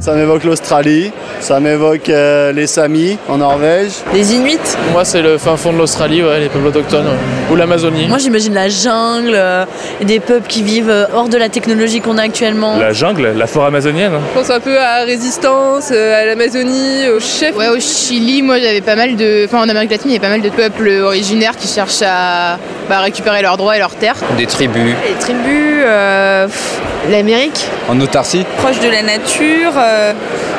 Ça m'évoque l'Australie, ça m'évoque euh, les Samis en Norvège. Les Inuits Moi, c'est le fin fond de l'Australie, ouais, les peuples autochtones, ouais. ou l'Amazonie. Moi, j'imagine la jungle, euh, des peuples qui vivent euh, hors de la technologie qu'on a actuellement. La jungle, la forêt amazonienne. Je pense un peu à Résistance, à l'Amazonie, au chef. Ouais, au Chili, moi, j'avais pas mal de. Enfin, en Amérique latine, il y a pas mal de peuples originaires qui cherchent à bah, récupérer leurs droits et leurs terres. Des tribus. Les tribus, euh, l'Amérique. En autarcie. Proche de la nature. Euh,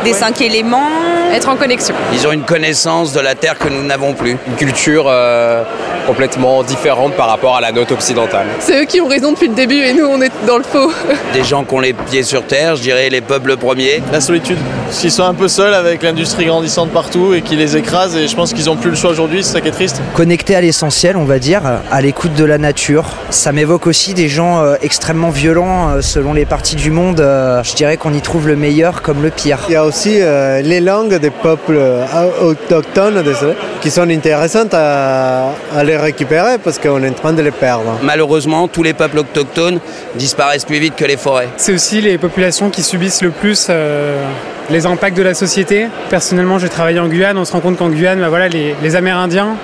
des cinq éléments, être en connexion. Ils ont une connaissance de la Terre que nous n'avons plus. Une culture euh, complètement différente par rapport à la note occidentale. C'est eux qui ont raison depuis le début et nous on est dans le faux. Des gens qui ont les pieds sur terre, je dirais les peuples premiers. La solitude, s'ils sont un peu seuls avec l'industrie grandissante partout et qui les écrase et je pense qu'ils ont plus le choix aujourd'hui, c'est ça qui est triste. Connectés à l'essentiel, on va dire, à l'écoute de la nature. Ça m'évoque aussi des gens euh, extrêmement violents euh, selon les parties du monde. Euh, je dirais qu'on y trouve le meilleur comme le pire. Il y a aussi euh, les langues des peuples euh, autochtones désolé, qui sont intéressantes à, à les récupérer parce qu'on est en train de les perdre. Malheureusement, tous les peuples autochtones disparaissent plus vite que les forêts. C'est aussi les populations qui subissent le plus euh, les impacts de la société. Personnellement, j'ai travaillé en Guyane. On se rend compte qu'en Guyane, bah voilà, les, les Amérindiens,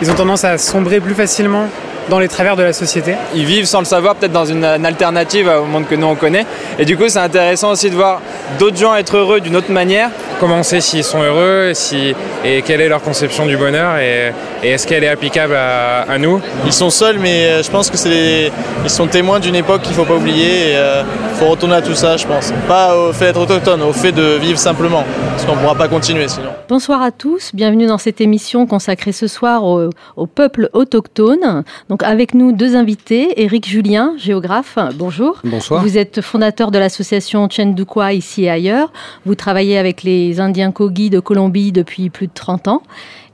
ils ont tendance à sombrer plus facilement dans les travers de la société. Ils vivent sans le savoir, peut-être dans une, une, alternative au monde que nous on connaît. Et du coup, c'est intéressant aussi de voir d'autres gens être heureux d'une autre manière. Comment on sait s'ils sont heureux si, et quelle est leur conception du bonheur et, et est-ce qu'elle est applicable à, à, nous? Ils sont seuls, mais je pense que c'est les... ils sont témoins d'une époque qu'il ne faut pas oublier. Euh, faut retourner à tout ça, je pense. Pas au fait d'être autochtone, au fait de vivre simplement, parce qu'on ne pourra pas continuer sinon. Bonsoir à tous, bienvenue dans cette émission consacrée ce soir au, au peuple autochtone. Donc avec nous deux invités, Éric Julien, géographe, bonjour. Bonsoir. Vous êtes fondateur de l'association Chendukwa ici et ailleurs. Vous travaillez avec les Indiens Kogi de Colombie depuis plus de 30 ans.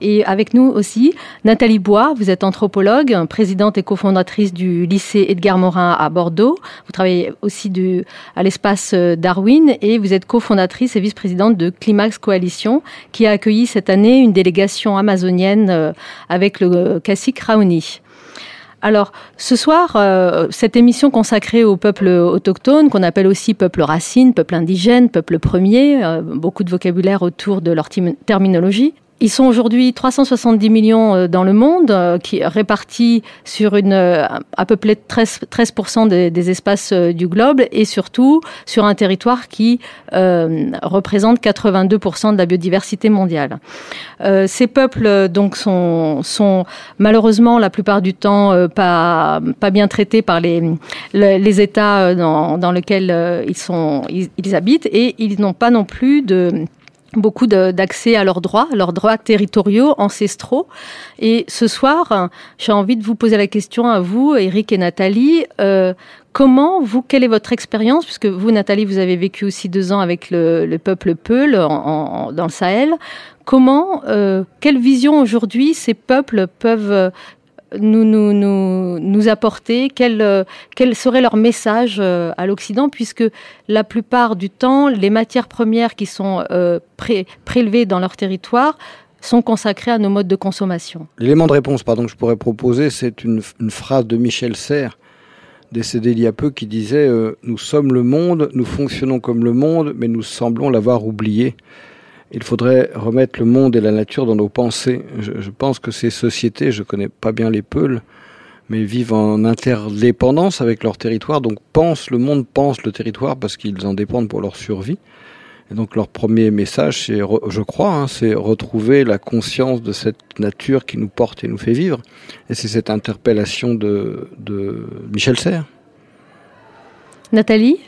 Et avec nous aussi, Nathalie Bois, vous êtes anthropologue, présidente et cofondatrice du lycée Edgar Morin à Bordeaux. Vous travaillez aussi à l'espace Darwin et vous êtes cofondatrice et vice-présidente de Climax Coalition qui a accueilli cette année une délégation amazonienne avec le cacique Raoni. Alors, ce soir, euh, cette émission consacrée au peuple autochtone, qu'on appelle aussi peuple racine, peuple indigène, peuple premier, euh, beaucoup de vocabulaire autour de leur terminologie. Ils sont aujourd'hui 370 millions dans le monde, qui répartis sur une, à peu près 13%, 13 des, espaces du globe et surtout sur un territoire qui euh, représente 82% de la biodiversité mondiale. Euh, ces peuples donc sont, malheureusement la plupart du temps euh, pas, bien traités par les, États dans, dans lesquels ils, sont, ils habitent et ils n'ont pas non plus de beaucoup d'accès à leurs droits, leurs droits territoriaux, ancestraux. Et ce soir, j'ai envie de vous poser la question à vous, Eric et Nathalie. Euh, comment, vous, quelle est votre expérience? Puisque vous, Nathalie, vous avez vécu aussi deux ans avec le, le peuple Peul en, en, dans le Sahel. Comment, euh, quelle vision aujourd'hui ces peuples peuvent nous, nous, apporter quel, euh, quel serait leur message euh, à l'Occident, puisque la plupart du temps, les matières premières qui sont euh, pré prélevées dans leur territoire sont consacrées à nos modes de consommation. L'élément de réponse pardon, que je pourrais proposer, c'est une, phrase de Michel Serres, décédé il y a peu, qui disait Nous sommes le monde, nous fonctionnons comme le monde, mais nous semblons l'avoir oublié il faudrait remettre le monde et la nature dans nos pensées. Je, pense que ces sociétés, je connais pas bien les Peuls, mais vivent en interdépendance avec leur territoire, donc pensent le monde, pensent le territoire parce qu'ils en dépendent pour leur survie. Et donc leur premier message, c'est, je crois, hein, c'est retrouver la conscience de cette nature qui nous porte et nous fait vivre. Et c'est cette interpellation de, de Michel Serres. Nathalie?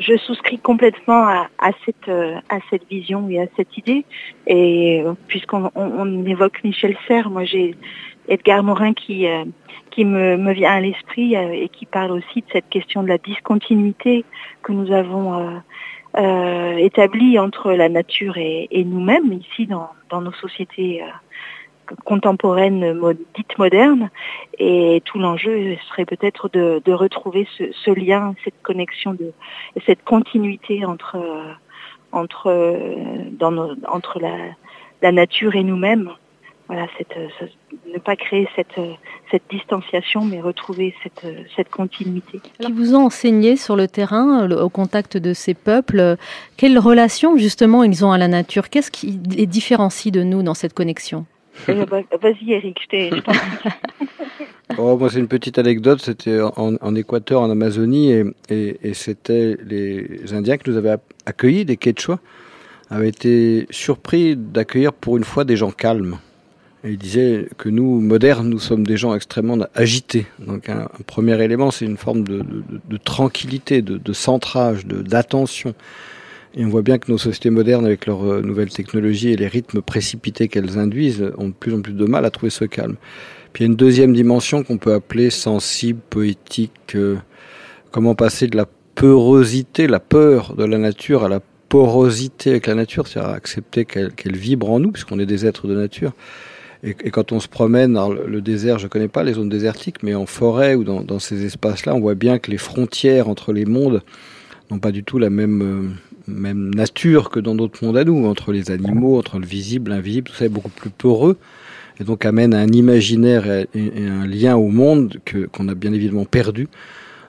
Je souscris complètement à, cette, à cette vision et à cette idée. Et puisqu'on on, évoque Michel Serres, moi j'ai Edgar Morin qui, qui me, me, vient à l'esprit et qui parle aussi de cette question de la discontinuité que nous avons euh, établie entre la nature et, et nous-mêmes ici dans, dans, nos sociétés contemporaines dites modernes. Et tout l'enjeu serait peut-être de, retrouver ce, lien, cette connexion, cette continuité entre, entre, la, nature et nous-mêmes voilà, ne pas créer cette, distanciation, mais retrouver cette, continuité. Qui vous ont enseigné sur le terrain, au contact de ces peuples, quelle relation justement ils ont à la nature? Qu'est-ce qui les différencie de nous dans cette connexion? Bah, Vas-y Eric, je t'en oh, moi, c'est une petite anecdote. C'était en, Équateur, en Amazonie, et, c'était les Indiens qui nous avaient accueillis, des Quechua, avaient été surpris d'accueillir pour une fois des gens calmes. Et il disait que nous, modernes, nous sommes des gens extrêmement agités. Donc un, premier élément, c'est une forme de, tranquillité, de centrage, d'attention. Et on voit bien que nos sociétés modernes, avec leurs euh, nouvelles technologies et les rythmes précipités qu'elles induisent, ont de plus en plus de mal à trouver ce calme. Puis il y a une deuxième dimension qu'on peut appeler sensible, poétique. Euh, comment passer de la peurosité, la peur de la nature à la porosité avec la nature, c'est-à-dire accepter qu'elle vibre en nous, puisqu'on est des êtres de nature. Et, quand on se promène dans le, désert, je connais pas les zones désertiques, mais en forêt ou dans, dans ces espaces-là, on voit bien que les frontières entre les mondes n'ont pas du tout la même, euh, même nature que dans d'autres mondes à nous, entre les animaux, entre le visible, l'invisible, tout ça est beaucoup plus peureux, et donc amène un imaginaire et, un lien au monde que qu'on a bien évidemment perdu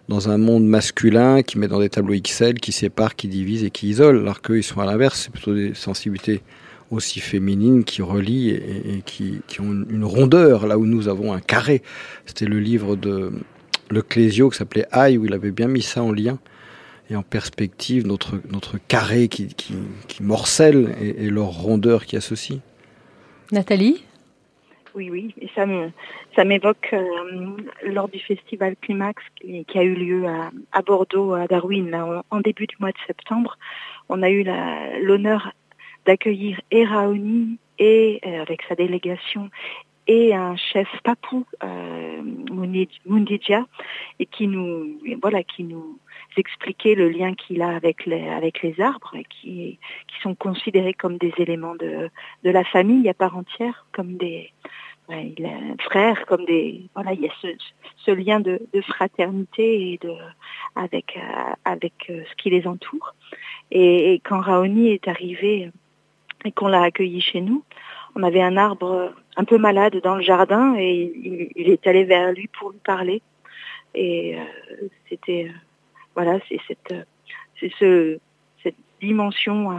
dans un monde masculin qui met dans des tableaux XL, qui sépare, qui divise et qui isole, alors qu'eux, ils sont à l'inverse, c'est plutôt des sensibilités aussi féminines qui relient et, qui, ont une rondeur là où nous avons un carré. C'était le livre de Le Clésio qui s'appelait Aïe où il avait bien mis ça en lien et en perspective notre, notre carré qui, qui, morcelle et, leur rondeur qui associe. Nathalie? Oui, oui, et ça me, ça m'évoque euh, lors du festival Climax qui, a eu lieu à, à Bordeaux, à Darwin, en, en, début du mois de septembre. On a eu l'honneur d'accueillir Eraoni et euh, avec sa délégation et un chef papou euh, Mundidja et qui nous voilà qui nous expliquait le lien qu'il a avec les avec les arbres qui qui sont considérés comme des éléments de de la famille à part entière comme des frères comme des voilà il y a ce, lien de, fraternité et de avec euh, avec euh, ce qui les entoure et, quand Raoni est arrivé et qu'on l'a accueilli chez nous. On avait un arbre un peu malade dans le jardin et il, est allé vers lui pour lui parler. Et euh, c'était voilà, c'est cette c'est ce cette dimension euh,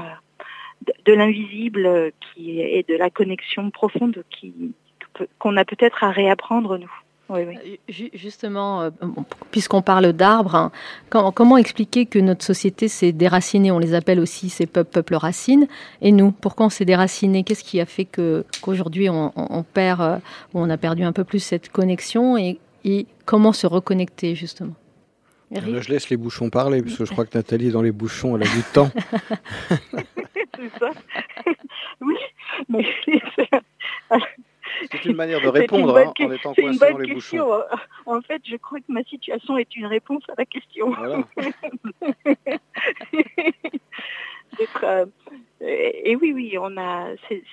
de, de l'invisible qui est de la connexion profonde qui qu'on a peut-être à réapprendre nous. Oui, oui. Euh, justement, euh, puisqu'on parle d'arbres, hein, comment expliquer que notre société s'est déracinée? On les appelle aussi ces peuples, peuples racines. Et nous, pourquoi on s'est déraciné? Qu'est-ce qui a fait que qu'aujourd'hui on, on, perd, euh, on a perdu un peu plus cette connexion? Et comment se reconnecter justement? Là, je laisse les bouchons parler, parce que je crois que Nathalie est dans les bouchons, elle a du temps. C'est ça. Oui, mais C'est une manière de répondre hein, en étant coincé dans les question. bouchons. En fait, je crois que ma situation est une réponse à la question. Voilà. euh, et oui, oui, on a, c'est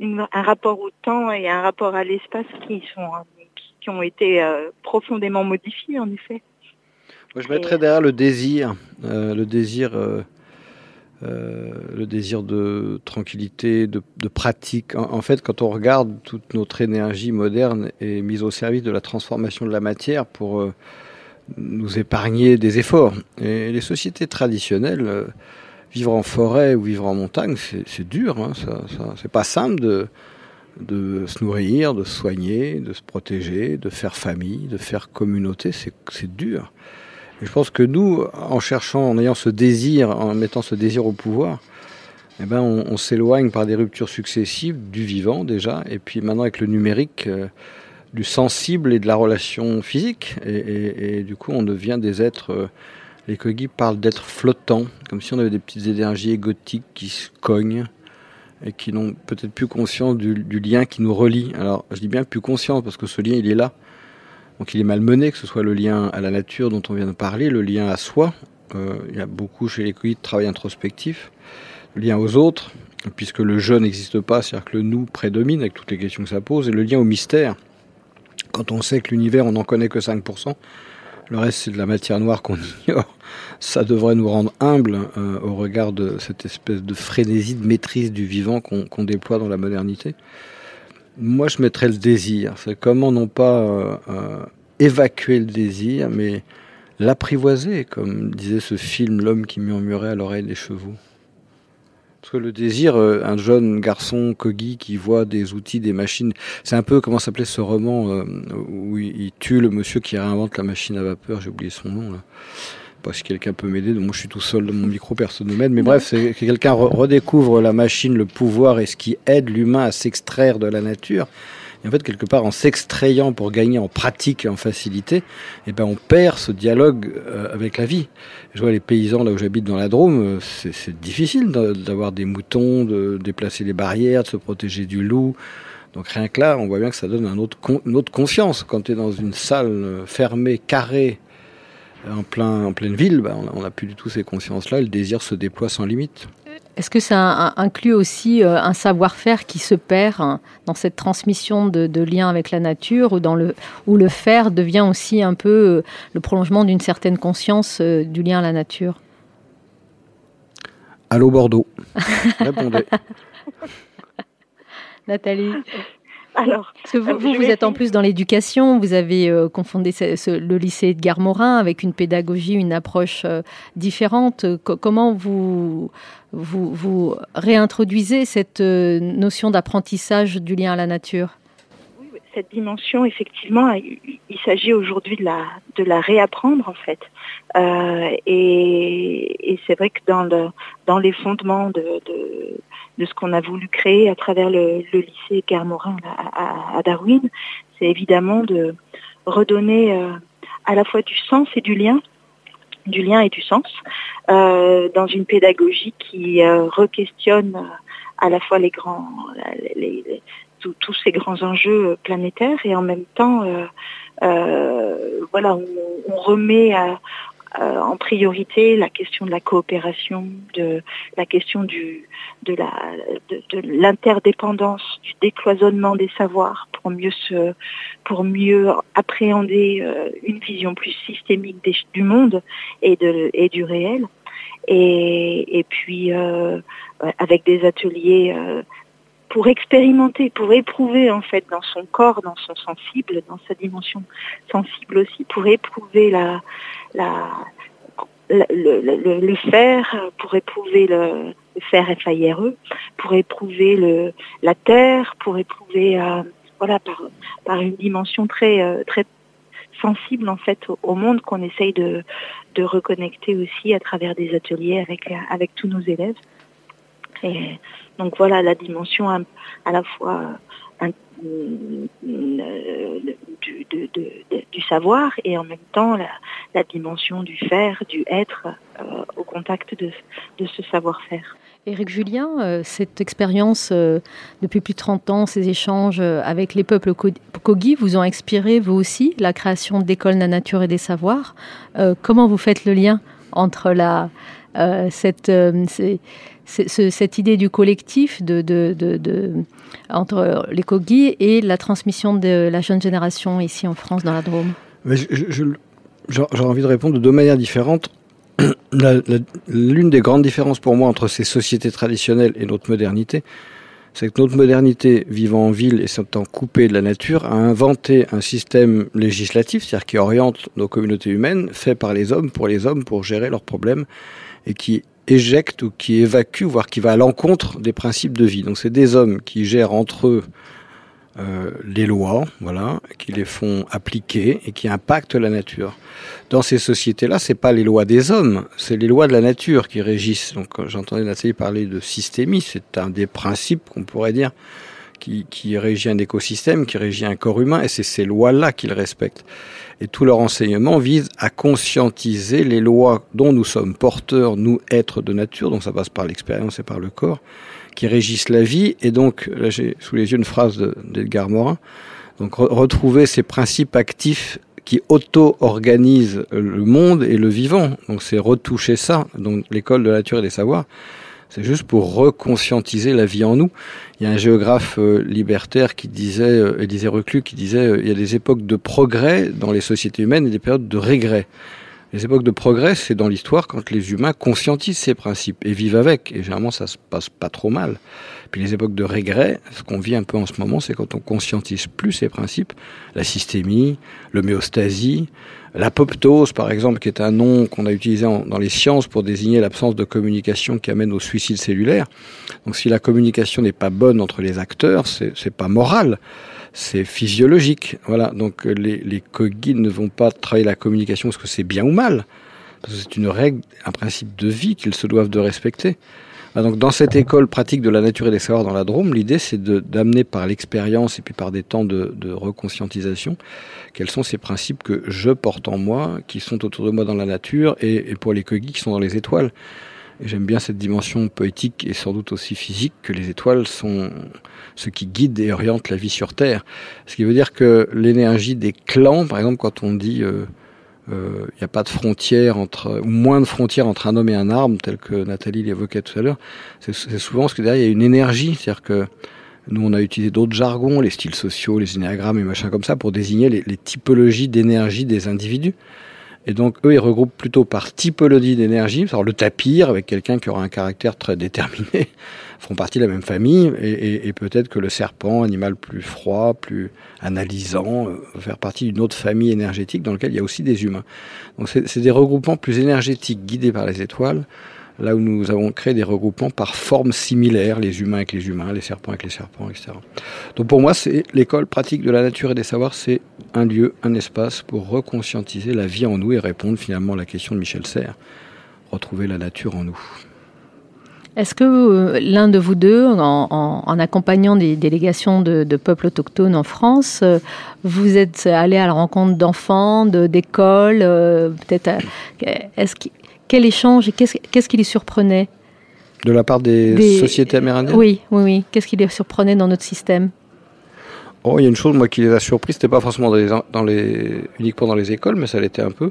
un rapport au temps et un rapport à l'espace qui sont qui ont été euh, profondément modifiés, en effet. Moi, je mettrais derrière le désir, euh, le désir euh, euh, le désir de tranquillité, de, de pratique. En, en, fait, quand on regarde toute notre énergie moderne est mise au service de la transformation de la matière pour nous épargner des efforts. Et les sociétés traditionnelles, vivre en forêt ou vivre en montagne, c'est dur. Hein, ça, ça c'est pas simple de, de se nourrir, de se soigner, de se protéger, de faire famille, de faire communauté. C'est dur je pense que nous, en cherchant, en ayant ce désir, en mettant ce désir au pouvoir, eh ben on, s'éloigne par des ruptures successives du vivant déjà, et puis maintenant avec le numérique, euh, du sensible et de la relation physique, et, du coup on devient des êtres euh, Les Kogi parlent d'être flottants, comme si on avait des petites énergies égotiques qui se cognent et qui n'ont peut-être plus conscience du, du, lien qui nous relie. Alors, je dis bien plus conscience parce que ce lien, il est là. Donc, il est malmené, que ce soit le lien à la nature dont on vient de parler, le lien à soi. Euh, il y a beaucoup chez les de travail introspectif, le lien aux autres, puisque le je n'existe pas, c'est-à-dire que le nous prédomine avec toutes les questions que ça pose, et le lien au mystère. Quand on sait que l'univers, on n'en connaît que 5%, le reste c'est de la matière noire qu'on ignore, ça devrait nous rendre humbles euh, au regard de cette espèce de frénésie de maîtrise du vivant qu'on qu déploie dans la modernité. Moi je mettrais le désir, c'est comment non pas euh, euh, évacuer le désir, mais l'apprivoiser, comme disait ce film L'homme qui murmurait à l'oreille des chevaux. Parce que le désir, euh, un jeune garçon Kogi qui voit des outils, des machines, c'est un peu comment s'appelait ce roman où il, tue le monsieur qui réinvente la machine à vapeur, j'ai oublié son nom. Pas si quelqu'un peut m'aider, moi je suis tout seul dans mon micro, personne ne m'aide, mais bref, c'est que quelqu'un re redécouvre la machine, le pouvoir et ce qui aide l'humain à s'extraire de la nature. Et en fait, quelque part, en s'extrayant pour gagner en pratique et en facilité, eh ben, on perd ce dialogue euh, avec la vie. Je vois les paysans là où j'habite dans la Drôme, c'est difficile d'avoir des moutons, de déplacer les barrières, de se protéger du loup. Donc rien que là, on voit bien que ça donne un autre, une autre conscience. Quand tu es dans une salle fermée, carrée, en, plein, en pleine ville, ben, on n'a plus du tout ces consciences-là. Le désir se déploie sans limite. Est-ce que ça inclut aussi euh, un savoir-faire qui se perd dans cette transmission de, de lien avec la nature ou dans le, où le faire devient aussi un peu euh, le prolongement d'une certaine conscience euh, du lien à la nature? Allô Bordeaux. Répondez. Nathalie alors, Parce que vous, vous, vous êtes en plus dans l'éducation, vous avez euh, confondé ce, ce, le lycée de Garmorin avec une pédagogie, une approche euh, différente. Comment vous, vous, vous, réintroduisez cette euh, notion d'apprentissage du lien à la nature? Cette dimension, effectivement, il, s'agit aujourd'hui de la, réapprendre en fait. Euh, et, c'est vrai que dans, le, dans les fondements de, ce qu'on a voulu créer à travers le, lycée Garmorin à, à, Darwin, c'est évidemment de redonner euh, à la fois du sens et du lien, du lien et du sens, euh, dans une pédagogie qui re-questionne à la fois les grands, tous, ces grands enjeux planétaires et en même temps, voilà, on, remet à, euh, en priorité la question de la coopération, de la question du, de la, de, l'interdépendance, du décloisonnement des savoirs pour mieux se, pour mieux appréhender euh, une vision plus systémique du monde et de et du réel. Et, et puis euh, avec des ateliers euh, pour expérimenter, pour éprouver en fait dans son corps, dans son sensible, dans sa dimension sensible aussi, pour éprouver le, le, faire, pour éprouver le, le faire FIRE, pour éprouver la terre, pour éprouver euh, voilà par, une dimension très euh, très sensible en fait au, au monde qu'on essaye de, de reconnecter aussi à travers des ateliers avec avec tous nos élèves. Donc voilà la dimension à, la fois de, de, du, savoir et en même temps la, dimension du faire, du être euh, au contact de, ce savoir-faire. Éric Julien, euh, cette expérience euh, depuis plus de 30 ans, ces échanges euh, avec les peuples Kogi vous ont inspiré, vous aussi, la création d'écoles de la nature et des savoirs. Euh, comment vous faites le lien entre la, cette, ce, cette idée du collectif entre les Kogi et la transmission de la jeune génération ici en France, dans la Drôme J'ai envie de répondre de deux manières différentes. L'une des grandes différences pour moi entre ces sociétés traditionnelles et notre modernité, c'est que notre modernité, vivant en ville et s'étant coupée de la nature, a inventé un système législatif, c'est-à-dire qui oriente nos communautés humaines, fait par les hommes, pour les hommes, pour gérer leurs problèmes, et qui éjecte ou qui évacue, voire qui va à l'encontre des principes de vie. Donc c'est des hommes qui gèrent entre eux euh, les lois, voilà, qui les font appliquer et qui impactent la nature. Dans ces sociétés-là, c'est pas les lois des hommes, c'est les lois de la nature qui régissent. Donc j'entendais Nathalie parler de systémie, c'est un des principes qu'on pourrait dire qui, qui régit un écosystème, qui régit un corps humain, et c'est ces lois-là qu'ils respectent. Et tout leur enseignement vise à conscientiser les lois dont nous sommes porteurs, nous, êtres de nature, donc ça passe par l'expérience et par le corps, qui régissent la vie. Et donc, là j'ai sous les yeux une phrase d'Edgar Morin, donc retrouver ces principes actifs qui auto-organisent le monde et le vivant. Donc c'est retoucher ça, donc l'école de la nature et des savoirs. C'est juste pour reconscientiser la vie en nous. Il y a un géographe euh, libertaire qui disait, euh, Élisée Reclus, qui disait, euh, il y a des époques de progrès dans les sociétés humaines et des périodes de régret. Les époques de progrès, c'est dans l'histoire quand les humains conscientisent ces principes et vivent avec. Et généralement, ça se passe pas trop mal. Puis les époques de régret, ce qu'on vit un peu en ce moment, c'est quand on conscientise plus ces principes, la systémie, l'homéostasie, l'apoptose par exemple, qui est un nom qu'on a utilisé dans les sciences pour désigner l'absence de communication qui amène au suicide cellulaire. Donc si la communication n'est pas bonne entre les acteurs, c'est pas moral c'est physiologique. Voilà. Donc les, les ne vont pas travailler la communication parce que c'est bien ou mal? Parce que c'est une règle, un principe de vie qu'ils se doivent de respecter. Ah, donc dans cette école pratique de la nature et des savoirs dans la Drôme, l'idée c'est d'amener par l'expérience et puis par des temps de, de reconscientisation quels sont ces principes que je porte en moi, qui sont autour de moi dans la nature et, et pour les Kogis qui sont dans les étoiles. Et j'aime bien cette dimension poétique et sans doute aussi physique que les étoiles sont ce qui guide et oriente la vie sur Terre. Ce qui veut dire que l'énergie des clans, par exemple, quand on dit euh, il euh, n'y a pas de frontière entre, ou moins de frontières entre un homme et un arbre, tel que Nathalie l'évoquait tout à l'heure, c'est souvent parce que derrière il y a une énergie, c'est-à-dire que nous on a utilisé d'autres jargons, les styles sociaux, les énéagrammes et machin comme ça, pour désigner les, les typologies d'énergie des individus. Et donc eux ils regroupent plutôt par typologie d'énergie, alors le tapir avec quelqu'un qui aura un caractère très déterminé, font partie de la même famille, et, et, peut-être que le serpent, animal plus froid, plus analysant, euh, va faire partie d'une autre famille énergétique dans laquelle il y a aussi des humains. Donc c'est des regroupements plus énergétiques guidés par les étoiles, là où nous avons créé des regroupements par formes similaires, les humains avec les humains, les serpents avec les serpents, etc. Donc pour moi, c'est l'école pratique de la nature et des savoirs, c'est un lieu, un espace pour reconscientiser la vie en nous et répondre finalement à la question de Michel Serres, retrouver la nature en nous. Est-ce que euh, l'un de vous deux, en, accompagnant des délégations de, peuples autochtones en France, euh, vous êtes allé à la rencontre d'enfants, d'écoles euh, Peut-être, quel échange et qu'est-ce qu qui les surprenait De la part des, des... sociétés amérindiennes Oui, oui, oui. Qu'est-ce qui les surprenait dans notre système Oh, il y a une chose moi qui les a surpris, c'était pas forcément dans les, dans les, uniquement dans les écoles, mais ça l'était un peu.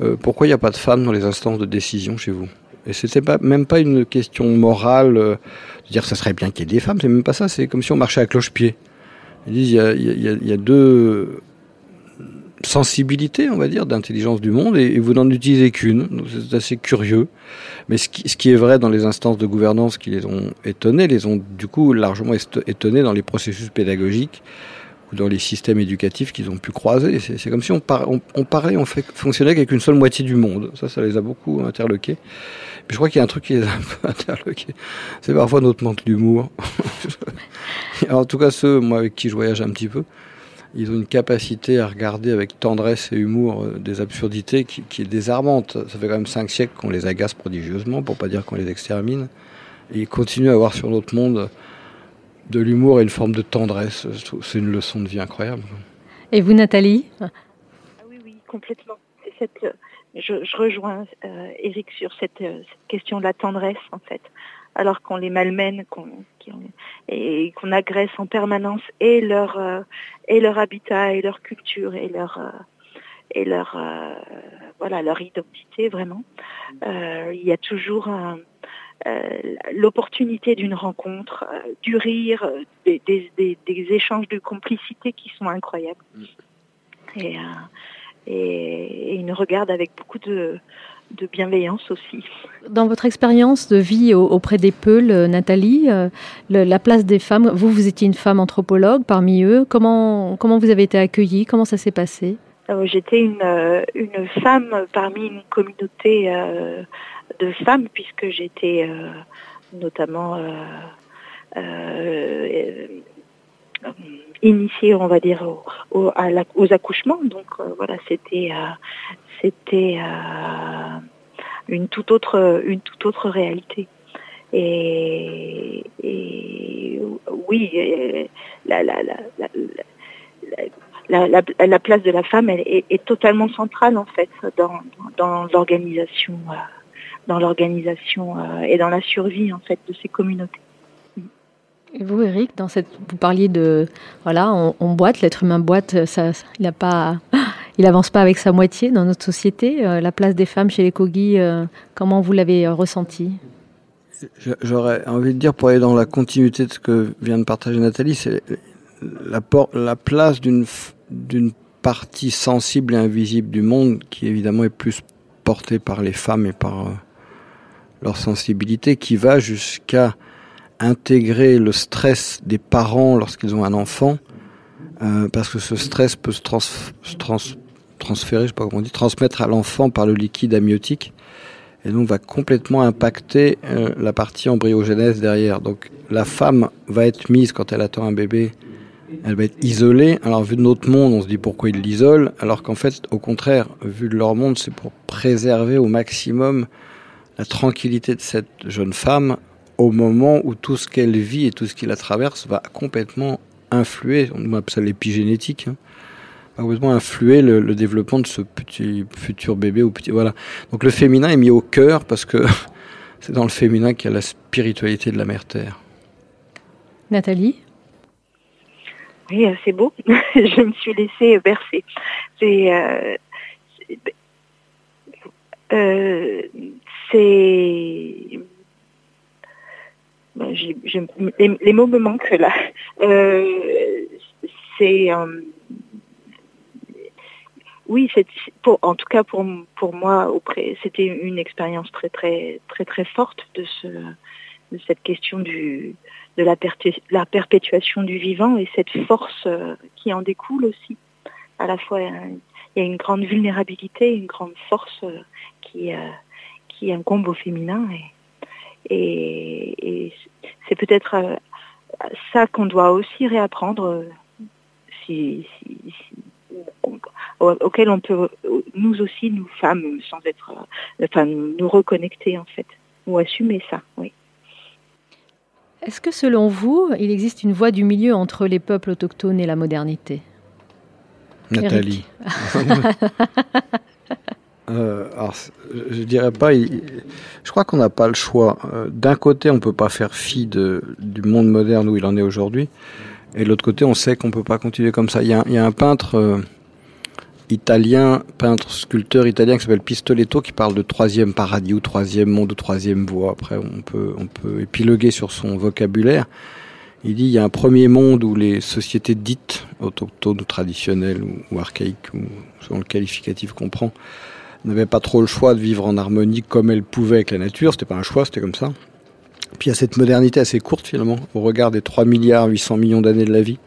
Euh, pourquoi il n'y a pas de femmes dans les instances de décision chez vous? Et c'était pas même pas une question morale euh, de dire que ça serait bien qu'il y ait des femmes. C'est même pas ça. C'est comme si on marchait à cloche-pied. Ils disent il y a, il y a, il y a deux sensibilités, on va dire, d'intelligence du monde, et, vous n'en utilisez qu'une. C'est assez curieux. Mais ce qui, est vrai dans les instances de gouvernance qui les ont étonnés, les ont du coup largement étonnés dans les processus pédagogiques ou dans les systèmes éducatifs qu'ils ont pu croiser. C'est comme si on, par, on, on, parlait, on fait, fonctionnait avec une seule moitié du monde. Ça, ça les a beaucoup interloqués. Je crois qu'il y a un truc qui les a un peu interloqués. C'est parfois notre manque d'humour. en tout cas, ceux, moi, avec qui je voyage un petit peu, ils ont une capacité à regarder avec tendresse et humour euh, des absurdités qui, qui, est désarmante. Ça fait quand même cinq siècles qu'on les agace prodigieusement, pour pas dire qu'on les extermine. Et ils continuent à avoir sur notre monde de l'humour et une forme de tendresse. C'est une leçon de vie incroyable. Et vous, Nathalie? Ah Oui, oui, complètement. Cette, je, je, rejoins euh, Eric sur cette, euh, cette, question de la tendresse, en fait. Alors qu'on les malmène, qu'on qu et qu'on agresse en permanence et leur, euh, et leur habitat, et leur culture, et leur, euh, et leur, euh, voilà, leur identité, vraiment. il y a toujours un l'opportunité d'une rencontre, du rire, des, des, des, des, échanges de complicité qui sont incroyables. Mm. Et, et, et ils nous regardent avec beaucoup de, de bienveillance aussi. Dans votre expérience de vie auprès des Peuls, Nathalie, le, la place des femmes, vous, vous étiez une femme anthropologue parmi eux. Comment, comment vous avez été accueillie? Comment ça s'est passé? J'étais une, une femme parmi une communauté euh, de femmes puisque j'étais euh, notamment euh, euh, initiée, on va dire, aux accouchements. Donc voilà, c'était c'était une toute autre une toute autre réalité. Et, oui, la, la, la, la, place de la femme elle est, totalement centrale en fait dans, dans l'organisation, dans l'organisation et dans la survie en fait de ces communautés. Et vous, Eric, vous parliez de, voilà, on, boite, l'être humain boite, ça, il n'a pas, il avance pas avec sa moitié dans notre société. la place des femmes chez les Kogi, comment vous l'avez ressenti? J'aurais envie de dire, pour aller dans la continuité de ce que vient de partager Nathalie, c'est la, la place d'une partie sensible et invisible du monde qui évidemment est plus portée par les femmes et par euh, leur sensibilité, qui va jusqu'à intégrer le stress des parents lorsqu'ils ont un enfant, euh, parce que ce stress peut se, trans, trans, transférer, je sais pas comment on dit, transmettre à l'enfant par le liquide amniotique et donc va complètement impacter euh, la partie embryogénèse derrière. Donc la femme va être mise quand elle attend un bébé, elle va être isolée. Alors vu de notre monde, on se dit pourquoi ils l'isolent, alors qu'en fait, au contraire, vu de leur monde, c'est pour préserver au maximum la tranquillité de cette jeune femme au moment où tout ce qu'elle vit et tout ce qui la traverse va complètement influer, on appelle ça l'épigénétique, hein, complètement influer le, le, développement de ce petit futur bébé ou petit voilà. Donc le féminin est mis au cœur parce que c'est dans le féminin qu'il y a la spiritualité de la mère terre. Nathalie? Oui, euh, c'est beau. Je me suis laissée bercer. C'est euh, euh, c'est ben, les, mots me manquent là. Euh, c'est euh, oui, pour en tout cas pour pour moi c'était une expérience très très très très forte de ce de cette question du de la, la perpétuation du vivant et cette force euh, qui en découle aussi. À la fois il y a une grande vulnérabilité, une grande force qui qui incombe au féminin et, et c'est peut-être ça qu'on doit aussi réapprendre si, si, si auquel on peut, nous aussi, nous femmes, sans être, enfin, nous reconnecter en fait, ou assumer ça, oui. Est-ce que selon vous, il existe une voie du milieu entre les peuples autochtones et la modernité? Nathalie. euh, alors, je dirais pas. Je crois qu'on n'a pas le choix. Euh, d'un côté, on peut pas faire fi de, du monde moderne où il en est aujourd'hui, et de l'autre côté, on sait qu'on peut pas continuer comme ça. Il y a, il y a un peintre. Euh, italien, peintre, sculpteur italien qui s'appelle Pistoletto, qui parle de troisième paradis ou troisième monde ou troisième voie. Après, on peut, on peut épiloguer sur son vocabulaire. Il dit il y a un premier monde où les sociétés dites autochtones ou traditionnelles ou, archaïques, ou selon le qualificatif qu'on prend, n'avaient pas trop le choix de vivre en harmonie comme elles pouvaient avec la nature. C'était pas un choix, c'était comme ça. Puis il y a cette modernité assez courte finalement, au regard des 3 milliards 800 millions d'années de la vie.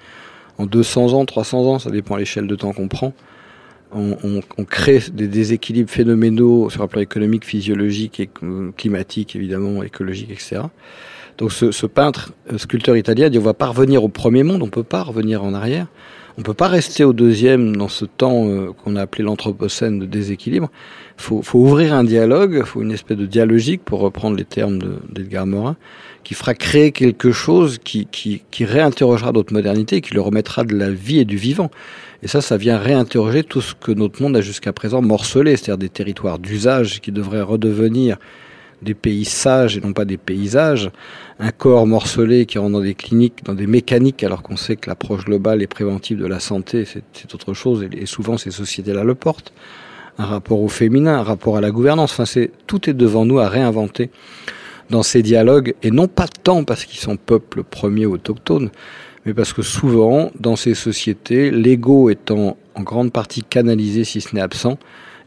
En 200 ans, 300 ans, ça dépend à l'échelle de temps qu'on prend on, crée des déséquilibres phénoménaux sur un plan économique, physiologique, et climatique, évidemment, écologique, etc. Donc ce, ce peintre, euh, sculpteur italien, dit on va pas revenir au premier monde, on peut pas revenir en arrière, on peut pas rester au deuxième dans ce temps euh, qu'on a appelé l'anthropocène de déséquilibre. Faut, faut ouvrir un dialogue, faut une espèce de dialogique, pour reprendre les termes d'Edgar Morin, qui fera créer quelque chose qui, qui, qui réinterrogera notre modernité, qui le remettra de la vie et du vivant. Et ça, ça vient réinterroger tout ce que notre monde a jusqu'à présent morcelé, c'est-à-dire des territoires d'usage qui devraient redevenir des pays sages et non pas des paysages, un corps morcelé qui rentre dans des cliniques, dans des mécaniques, alors qu'on sait que l'approche globale et préventive de la santé, c'est autre chose, et, souvent ces sociétés-là le portent. Un rapport au féminin, un rapport à la gouvernance, enfin, c'est tout est devant nous à réinventer dans ces dialogues, et non pas tant parce qu'ils sont peuple premier autochtone, mais parce que souvent, dans ces sociétés, l'ego étant en grande partie canalisé, si ce n'est absent,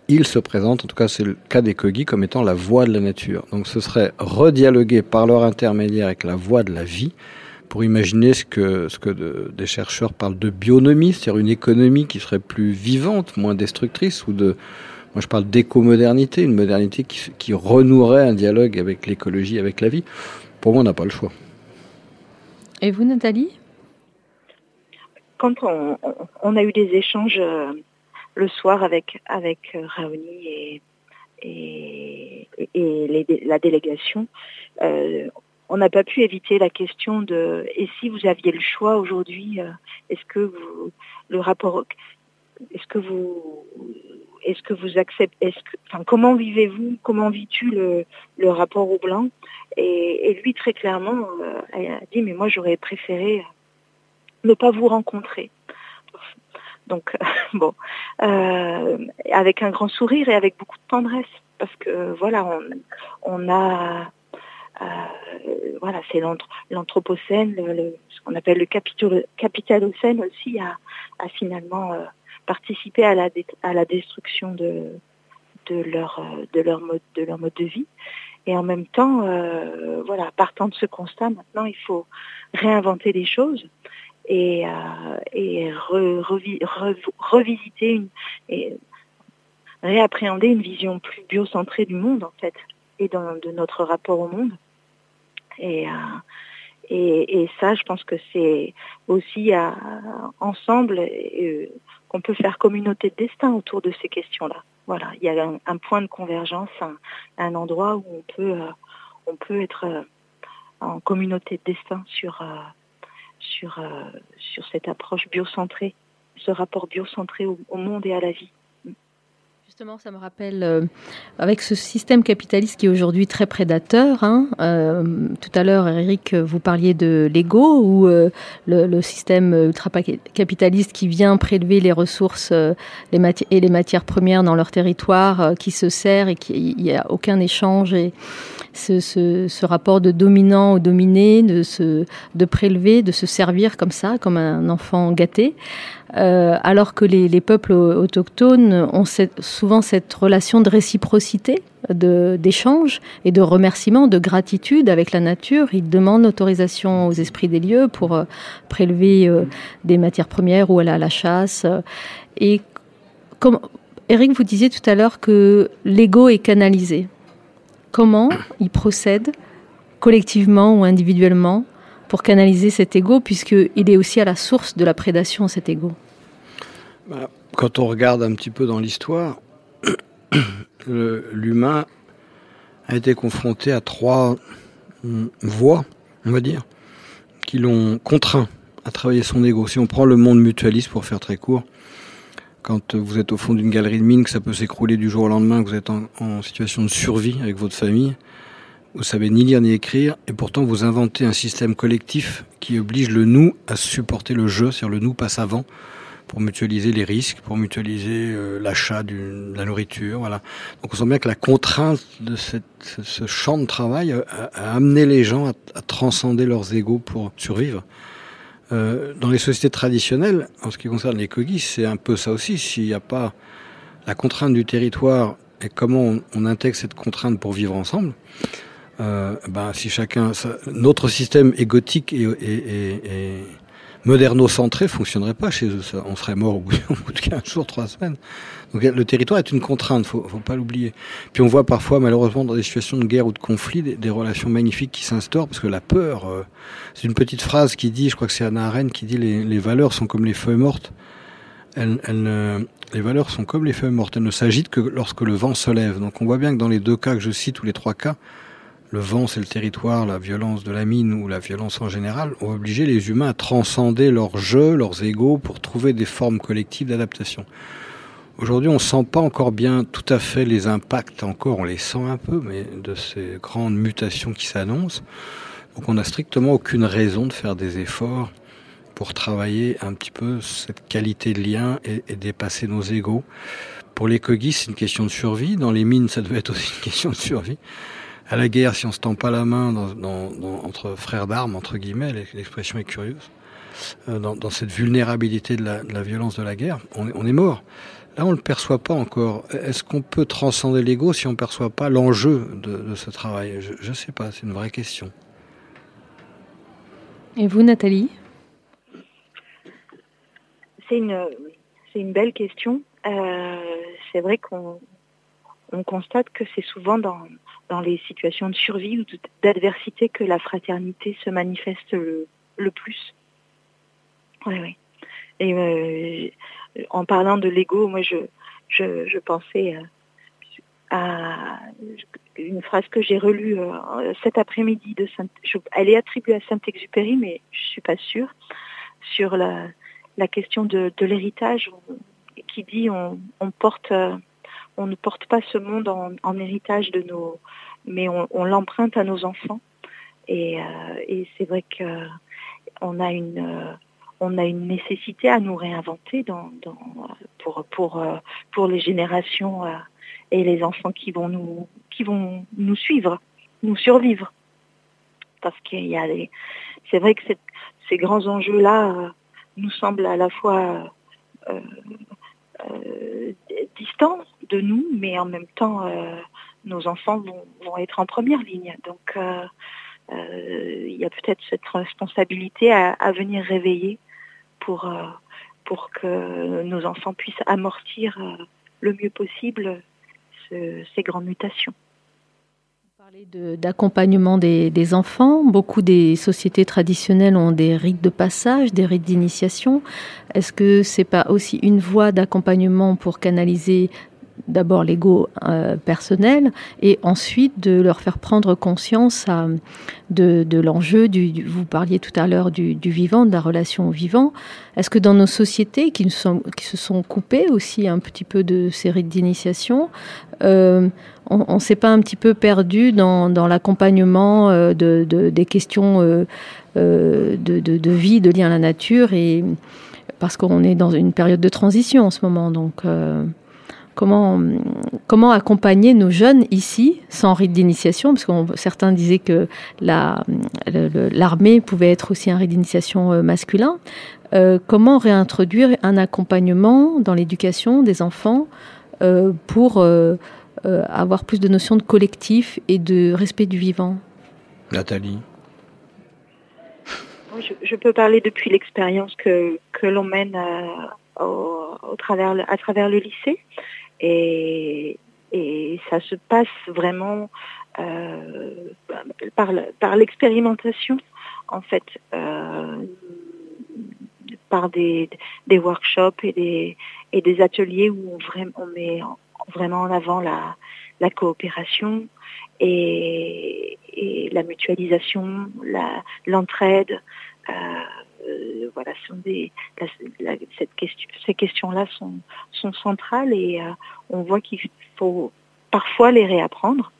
il se présente, en tout cas c'est le cas des Kogi, comme étant la voix de la nature. Donc ce serait redialoguer par leur intermédiaire avec la voix de la vie, pour imaginer ce que, ce que des chercheurs parlent de bionomie, c'est-à-dire une économie qui serait plus vivante, moins destructrice, ou de, moi je parle d'éco-modernité, une modernité qui, qui renouerait un dialogue avec l'écologie, avec la vie. Pour moi, on n'a pas le choix. Et vous, Nathalie? Quand on, a eu des échanges euh, le soir avec, avec euh, Raoni et, et, la délégation, euh, on n'a pas pu éviter la question de et si vous aviez le choix aujourd'hui, euh, est-ce que vous le rapport est-ce que vous est-ce que vous acceptez est-ce que comment vivez-vous comment vis-tu le, le rapport au blanc? Et, et, lui très clairement a dit mais moi j'aurais préféré ne pas vous rencontrer donc bon euh, avec un grand sourire et avec beaucoup de tendresse parce que voilà on, on a euh, voilà, c'est l'anthropocène, le, ce qu'on appelle le capitalocène aussi a, a finalement euh, participé à la, à la destruction de, de, leur, de, leur mode, de leur mode de vie. Et en même temps, euh, voilà, partant de ce constat, maintenant il faut réinventer les choses et, euh, et re, revi, re, revisiter une, et réappréhender une vision plus biocentrée du monde en fait et de notre rapport au monde. Et, euh, et, et, ça, je pense que c'est aussi euh, ensemble qu'on peut faire communauté de destin autour de ces questions-là. Voilà, il y a un, point de convergence, un, endroit où on peut, on peut être en communauté de destin sur, sur, sur cette approche biocentrée, ce rapport biocentré au, au monde et à la vie. Justement, ça me rappelle, euh, avec ce système capitaliste qui est aujourd'hui très prédateur, hein, euh, tout à l'heure, Eric, vous parliez de l'ego, ou euh, le, système ultra-capitaliste qui vient prélever les ressources et les matières premières dans leur territoire, qui se sert et qui n'y a aucun échange, et ce, ce, ce, rapport de dominant au dominé, de, se, de prélever, de se servir comme ça, comme un enfant gâté. Euh, alors que les, les, peuples autochtones ont souvent cette relation de réciprocité, d'échange et de remerciement, de gratitude avec la nature. Ils demandent autorisation aux esprits des lieux pour euh, prélever euh, des matières premières ou aller à la chasse. Et comme Eric, vous disiez tout à l'heure que l'ego est canalisé. Comment il procède collectivement ou individuellement pour canaliser cet ego, puisqu'il est aussi à la source de la prédation, cet ego? Quand on regarde un petit peu dans l'histoire, l'humain a été confronté à trois voies, on va dire, qui l'ont contraint à travailler son ego. Si on prend le monde mutualiste, pour faire très court, quand vous êtes au fond d'une galerie de mine, que ça peut s'écrouler du jour au lendemain, que vous êtes en, en situation de survie avec votre famille, vous savez ni lire ni écrire, et pourtant vous inventez un système collectif qui oblige le nous à supporter le jeu, c'est-à-dire le nous passe avant, pour mutualiser les risques, pour mutualiser euh, l'achat de la nourriture. Voilà. Donc on sent bien que la contrainte de cette, ce champ de travail a, a amené les gens à, à, transcender leurs égaux pour survivre. Euh, dans les sociétés traditionnelles, en ce qui concerne les cogis, c'est un peu ça aussi. S'il n'y a pas la contrainte du territoire et comment on, intègre cette contrainte pour vivre ensemble, euh, ben, si chacun, ça, notre système égotique et, et, et, et moderno-centré fonctionnerait pas chez eux. Ça, on serait mort au bout, de 15 jours, 3 semaines. Donc le territoire est une contrainte, faut, faut pas l'oublier. Puis on voit parfois, malheureusement, dans des situations de guerre ou de conflit, des, relations magnifiques qui s'instaurent parce que la peur, euh, c'est une petite phrase qui dit, je crois que c'est Anna Arendt qui dit les, les valeurs sont comme les feuilles mortes. Elles, elles, les valeurs sont comme les feuilles mortes. Elles ne s'agitent que lorsque le vent se lève. Donc on voit bien que dans les deux cas que je cite, ou les trois cas, le vent c'est le territoire, la violence de la mine ou la violence en général, ont obligé les humains à transcender leurs jeux, leurs égaux pour trouver des formes collectives d'adaptation. Aujourd'hui, on sent pas encore bien tout à fait les impacts, encore on les sent un peu, mais de ces grandes mutations qui s'annoncent. Donc on n'a strictement aucune raison de faire des efforts pour travailler un petit peu cette qualité de lien et, et dépasser nos égaux. Pour les cogis, c'est une question de survie. Dans les mines, ça devait être aussi une question de survie à la guerre, si on se tend pas la main dans, dans, dans, entre frères d'armes, entre guillemets, l'expression est curieuse, euh, dans, dans, cette vulnérabilité de la, de la, violence de la guerre, on, on est mort. Là, on ne le perçoit pas encore. Est-ce qu'on peut transcender l'ego si on ne perçoit pas l'enjeu de, de, ce travail? Je ne sais pas, c'est une vraie question. Et vous, Nathalie? C'est une, une belle question. Euh, c'est vrai qu'on on constate que c'est souvent dans, les situations de survie ou d'adversité que la fraternité se manifeste le, plus. Oui, oui. Et euh, en parlant de l'ego, moi, je, je, je pensais à, à, une phrase que j'ai relue cet après-midi de Saint elle est attribuée à Saint-Exupéry, mais je suis pas sûre, sur la, question de, l'héritage qui dit on porte on ne porte pas ce monde en, héritage de nos mais on, l'emprunte à nos enfants et, et c'est vrai que on a une on a une nécessité à nous réinventer pour, pour, pour les générations et les enfants qui vont nous, qui vont nous suivre, nous survivre. Parce qu'il y a des, c'est vrai que ces grands enjeux-là nous semblent à la fois euh, euh, distants de nous, mais en même temps, euh, nos enfants vont, être en première ligne. Donc, euh, il y a peut-être cette responsabilité à, venir réveiller pour, que nos enfants puissent amortir le mieux possible ce, ces grandes mutations d'accompagnement des, des, enfants. Beaucoup des sociétés traditionnelles ont des rites de passage, des rites d'initiation. Est-ce que c'est pas aussi une voie d'accompagnement pour canaliser d'abord l'ego euh, personnel et ensuite de leur faire prendre conscience à, de, l'enjeu du, vous parliez tout à l'heure du, vivant de la relation au vivant. Est-ce que dans nos sociétés qui, sont, qui se sont coupées aussi un petit peu de ces rites d'initiation euh, on ne s'est pas un petit peu perdu dans, dans l'accompagnement euh, de, de, des questions euh, euh, de, de, vie de lien à la nature et parce qu'on est dans une période de transition en ce moment donc euh, comment, comment accompagner nos jeunes ici sans rite d'initiation parce que certains disaient que l'armée la, pouvait être aussi un rite d'initiation euh, masculin. Euh, comment réintroduire un accompagnement dans l'éducation des enfants euh, pour euh, euh, avoir plus de notions de collectif et de respect du vivant? Nathalie. Je, je peux parler depuis l'expérience que, que l'on mène à, au, au travers, à travers le lycée et, ça se passe vraiment euh, par, par l'expérimentation en fait euh, par des, des workshops et des, et des ateliers où on, vraiment, on met en, vraiment en avant la, la coopération et, et la mutualisation, l'entraide. La, euh, voilà, ces questions-là sont, centrales et euh, on voit qu'il faut parfois les réapprendre.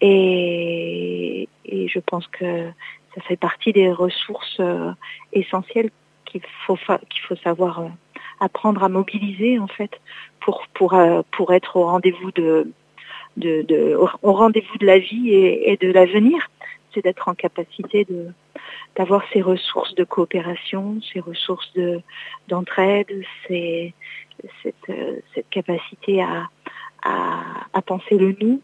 Et, je pense que ça fait partie des ressources euh, essentielles qu'il faut, faut savoir apprendre à mobiliser en fait pour, pour, pour être au rendez-vous de, de, rendez-vous de la vie et de l'avenir. C'est d'être en capacité de, d'avoir ces ressources de coopération, ces ressources de, d'entraide, c'est cette, euh, cette capacité à, à, penser le nous,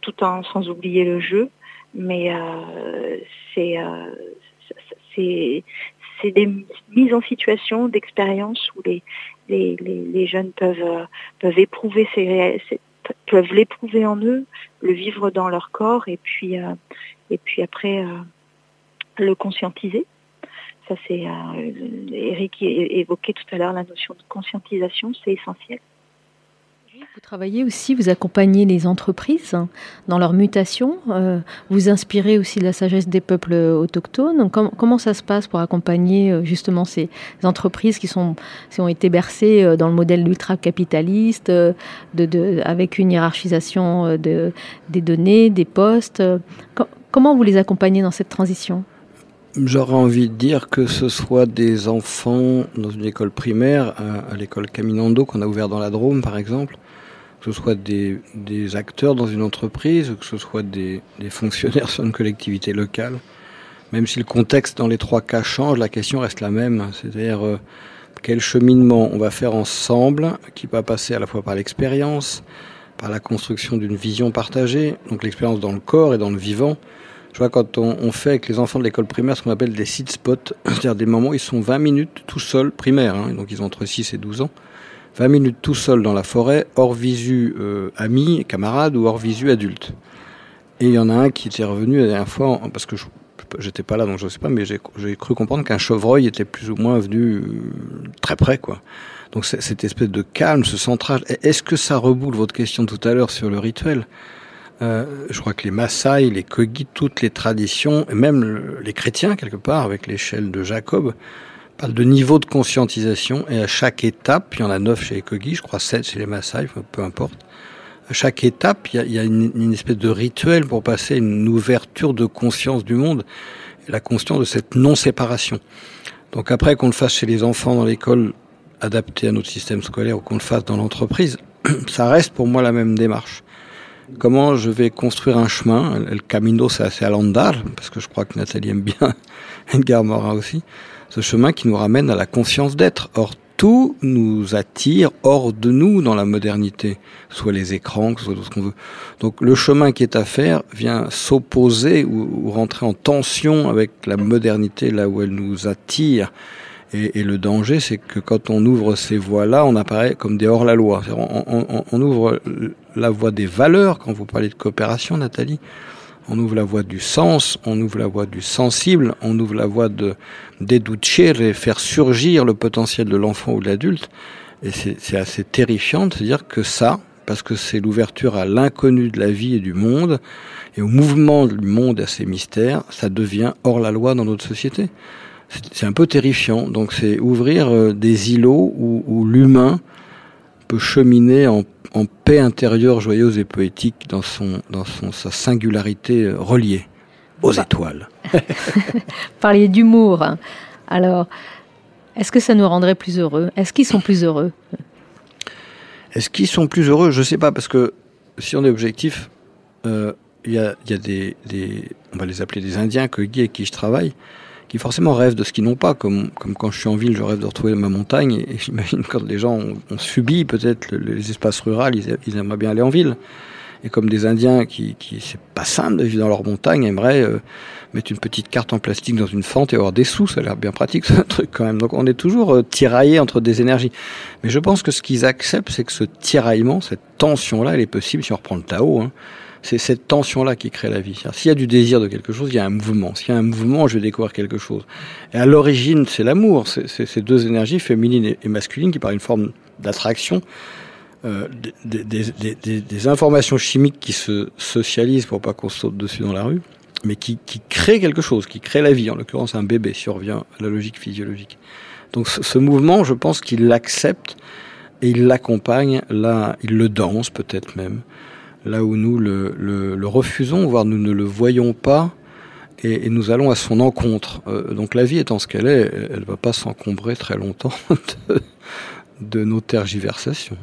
tout en sans oublier le jeu. Mais euh, c'est euh, c'est c'est des mises en situation d'expérience où les, les, les, jeunes peuvent peuvent éprouver ces, ces peuvent l'éprouver en eux, le vivre dans leur corps et puis et puis après euh, le conscientiser. Ça c'est euh, Eric évoquait tout à l'heure la notion de conscientisation, c'est essentiel. Vous travaillez aussi, vous accompagnez les entreprises dans leur mutation, euh, vous inspirez aussi de la sagesse des peuples autochtones. Com comment ça se passe pour accompagner justement ces entreprises qui, sont, qui ont été bercées dans le modèle ultra-capitaliste, avec une hiérarchisation de, des données, des postes Comment vous les accompagnez dans cette transition? J'aurais envie de dire que ce soit des enfants dans une école primaire, à, l'école Caminando qu'on a ouvert dans la Drôme par exemple, que ce soit des, acteurs dans une entreprise, que ce soit des, des fonctionnaires sur une collectivité locale. Même si le contexte dans les trois cas change, la question reste la même. C'est-à-dire euh, quel cheminement on va faire ensemble, qui va passer à la fois par l'expérience, par la construction d'une vision partagée, donc l'expérience dans le corps et dans le vivant, Je vois quand on, fait avec les enfants de l'école primaire ce qu'on appelle des seed spots, c'est-à-dire des moments où ils sont 20 minutes tout seuls, primaires, hein, donc ils ont entre 6 et 12 ans, 20 minutes tout seuls dans la forêt, hors visu euh, amis, camarades ou hors visu adultes. Et il y en a un qui était revenu la dernière fois, parce que j'étais pas là donc je sais pas, mais j'ai cru comprendre qu'un chevreuil était plus ou moins venu euh, très près quoi. Donc cette espèce de calme, ce centrage, est-ce que ça reboule votre question tout à l'heure sur le rituel? Euh, je crois que les Maasai, les Kogi, toutes les traditions, et même le- les chrétiens quelque part, avec l'échelle de Jacob, parlent de niveau de conscientisation. Et à chaque étape, il y en a neuf chez les Kogi, je crois sept chez les Maasai, peu importe. À chaque étape, il y a, une, espèce de rituel pour passer une ouverture de conscience du monde, et la conscience de cette non-séparation. Donc après qu'on le fasse chez les enfants dans l'école, adapté à notre système scolaire, ou qu'on le fasse dans l'entreprise, ça reste pour moi la même démarche. Comment je vais construire un chemin Le camino, c'est assez à l'andar, parce que je crois que Nathalie aime bien Edgar Morin aussi. Ce chemin qui nous ramène à la conscience d'être. Or, tout nous attire hors de nous dans la modernité, soit les écrans, soit tout ce qu'on veut. Donc le chemin qui est à faire vient s'opposer ou, ou rentrer en tension avec la modernité là où elle nous attire. Et, et le danger, c'est que quand on ouvre ces voies-là, on apparaît comme des hors-la-loi. On, on- on- ouvre la voie des valeurs, quand vous parlez de coopération, Nathalie. On ouvre la voie du sens, on ouvre la voie du sensible, on ouvre la voie de et faire surgir le potentiel de l'enfant ou de l'adulte. Et c'est c'est assez terrifiant de se dire que ça, parce que c'est l'ouverture à l'inconnu de la vie et du monde, et au mouvement du monde et à ses mystères, ça devient hors la loi dans notre société. C'est- un peu terrifiant. Donc c'est ouvrir euh, des îlots où, où l'humain peut cheminer en, en paix intérieure joyeuse et poétique dans, son, dans son, sa singularité euh, reliée aux étoiles. Parliez d'humour. Alors, est-ce que ça nous rendrait plus heureux? Est-ce qu'ils sont plus heureux? Est-ce qu'ils sont plus heureux? Je sais pas, parce que si on est objectif, euh, il y a, il y a des, des, on va les appeler des Indiens, que Guy avec qui je travaille, qui forcément rêvent de ce qu'ils n'ont pas, comme, comme quand je suis en ville, je rêve de retrouver ma montagne, et, et j'imagine quand les gens ont, ont subi peut-être le- les espaces ruraux, ils, ils aimeraient bien aller en ville. Et comme des Indiens qui, qui c'est pas simple de vivre dans leur montagne, aimeraient euh, mettre une petite carte en plastique dans une fente et avoir des sous, ça a l'air bien pratique ce truc quand même. Donc on est toujours euh, tiraillé entre des énergies. Mais je pense que ce qu'ils acceptent, c'est que ce tiraillement, cette tension-là, elle est possible si on reprend le Tao. Hein. C'est cette tension-là qui crée la vie. S'il y a du désir de quelque chose, il y a un mouvement. S'il y a un mouvement, je vais découvrir quelque chose. Et à l'origine, c'est l'amour. C'est ces deux énergies, féminine et- masculine, qui par une forme d'attraction, euh, des, des, des, des- des informations chimiques qui se socialisent pour pas qu'on saute dessus dans la rue, mais qui, qui créent quelque chose, qui crée la vie. En l'occurrence, un bébé, si on revient à la logique physiologique. Donc ce, ce mouvement, je pense qu'il l'accepte et il l'accompagne. Là, il le danse peut-être même. Là où nous le, le, le refusons, voire nous ne le voyons pas, et, et nous allons à son encontre. Euh, donc la vie étant ce qu'elle est, elle ne va pas s'encombrer très longtemps de, de nos tergiversations.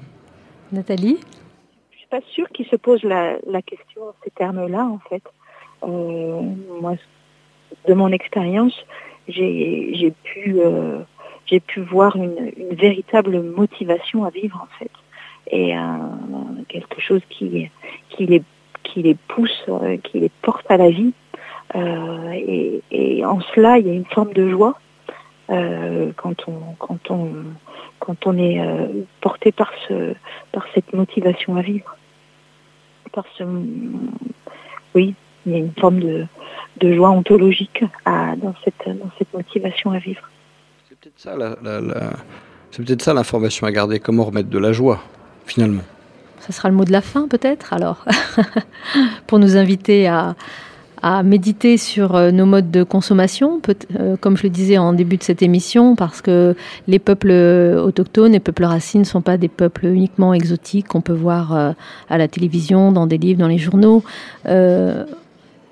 Nathalie? Je suis pas sûre qu'ils se posent la, la question en ces termes-là, en fait. Euh, moi, de mon expérience, j'ai pu, euh, pu voir une, une véritable motivation à vivre, en fait. Et euh, quelque chose qui, qui, les, qui les pousse, euh, qui les porte à la vie. Euh, et, en cela, il y a une forme de joie quand on, quand on, quand on est porté par ce, par cette motivation à vivre. Par ce, oui, il y a une forme de, de joie ontologique à, dans cette, dans cette motivation à vivre. Ça, la- la- la- C'est peut-être ça l'information à garder, comment remettre de la joie, finalement. Ça sera le mot de la fin peut-être alors, pour nous inviter à, méditer sur euh, nos modes de consommation, euh, comme je le disais en début de cette émission, parce que les peuples euh, autochtones, les peuples racines ne sont pas des peuples uniquement exotiques qu'on peut voir à la télévision, dans des livres, dans les journaux.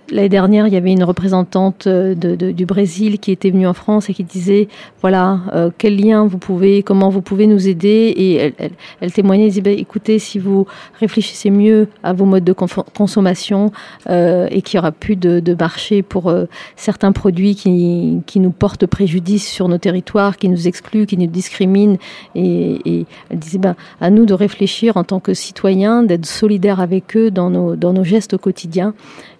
L'année dernière, il y avait une représentante euh, du Brésil qui était venue en France et qui disait voilà euh, quel lien vous pouvez, comment vous pouvez nous aider. Et elle, elle- elle témoignait, elle disait ben, écoutez, si vous réfléchissez mieux à vos modes de consommation euh, et qu'il y aura plus de, de marché pour euh, certains produits qui, qui nous portent préjudice sur nos territoires, qui nous excluent, qui nous discriminent. Et, elle disait ben, à nous de réfléchir en tant que citoyens, d'être solidaires avec eux dans nos, dans nos gestes au quotidien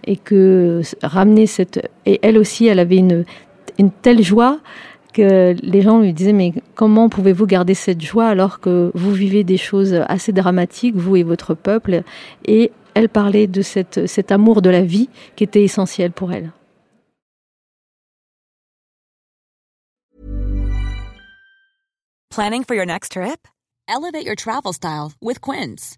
et que ramener cette et elle aussi elle avait une une telle joie que les gens lui disaient mais comment pouvez-vous garder cette joie alors que vous vivez des choses assez dramatiques vous et votre peuple? Et elle parlait de cette, cet amour de la vie qui était essentiel pour elle. Planning for your next trip? Elevate your travel style with Quince.